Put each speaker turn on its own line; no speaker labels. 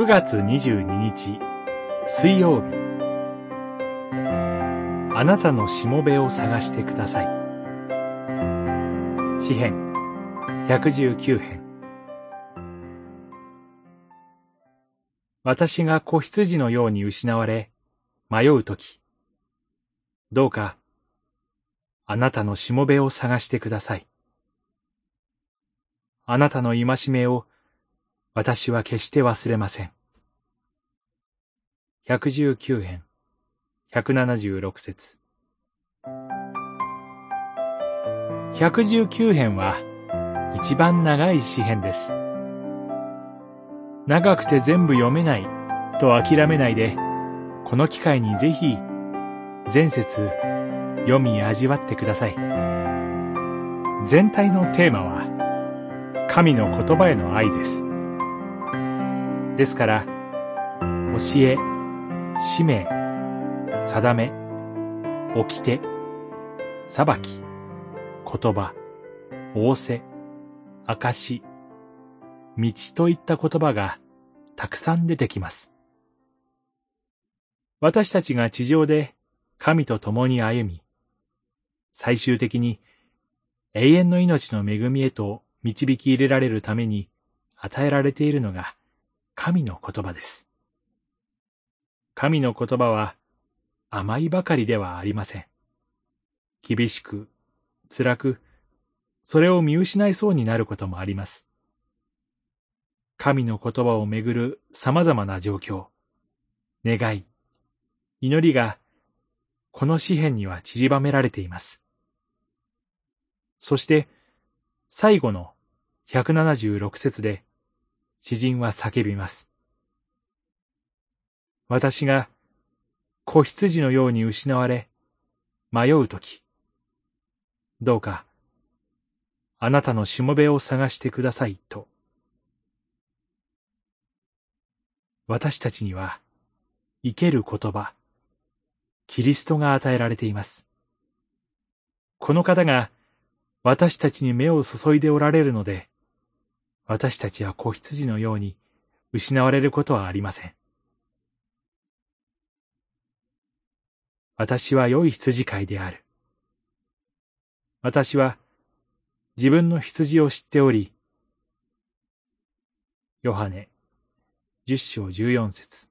9月22日水曜日。あなたのしもべを探してください。詩編。119編。私が子羊のように失われ迷うときどうかあなたのしもべを探してください。あなたの戒めを私は決して忘れません。119編、176節119編は一番長い詩編です。長くて全部読めないと諦めないで、この機会にぜひ前節読み味わってください。全体のテーマは神の言葉への愛です。ですから、教え、使命、定め、掟、裁き、言葉、仰せ、証、道といった言葉がたくさん出てきます。私たちが地上で神と共に歩み、最終的に永遠の命の恵みへと導き入れられるために与えられているのが神の言葉です。神の言葉は甘いばかりではありません。厳しく、辛く、それを見失いそうになることもあります。神の言葉をめぐる様々な状況、願い、祈りが、この詩篇には散りばめられています。そして、最後の176節で、詩人は叫びます。私が子羊のように失われ、迷うとき、どうか、あなたのしもべを探してくださいと。私たちには、生ける言葉、キリストが与えられています。この方が私たちに目を注いでおられるので、私たちは子羊のように失われることはありません。私は良い羊飼いである。私は自分の羊を知っており、ヨハネ、十章十四節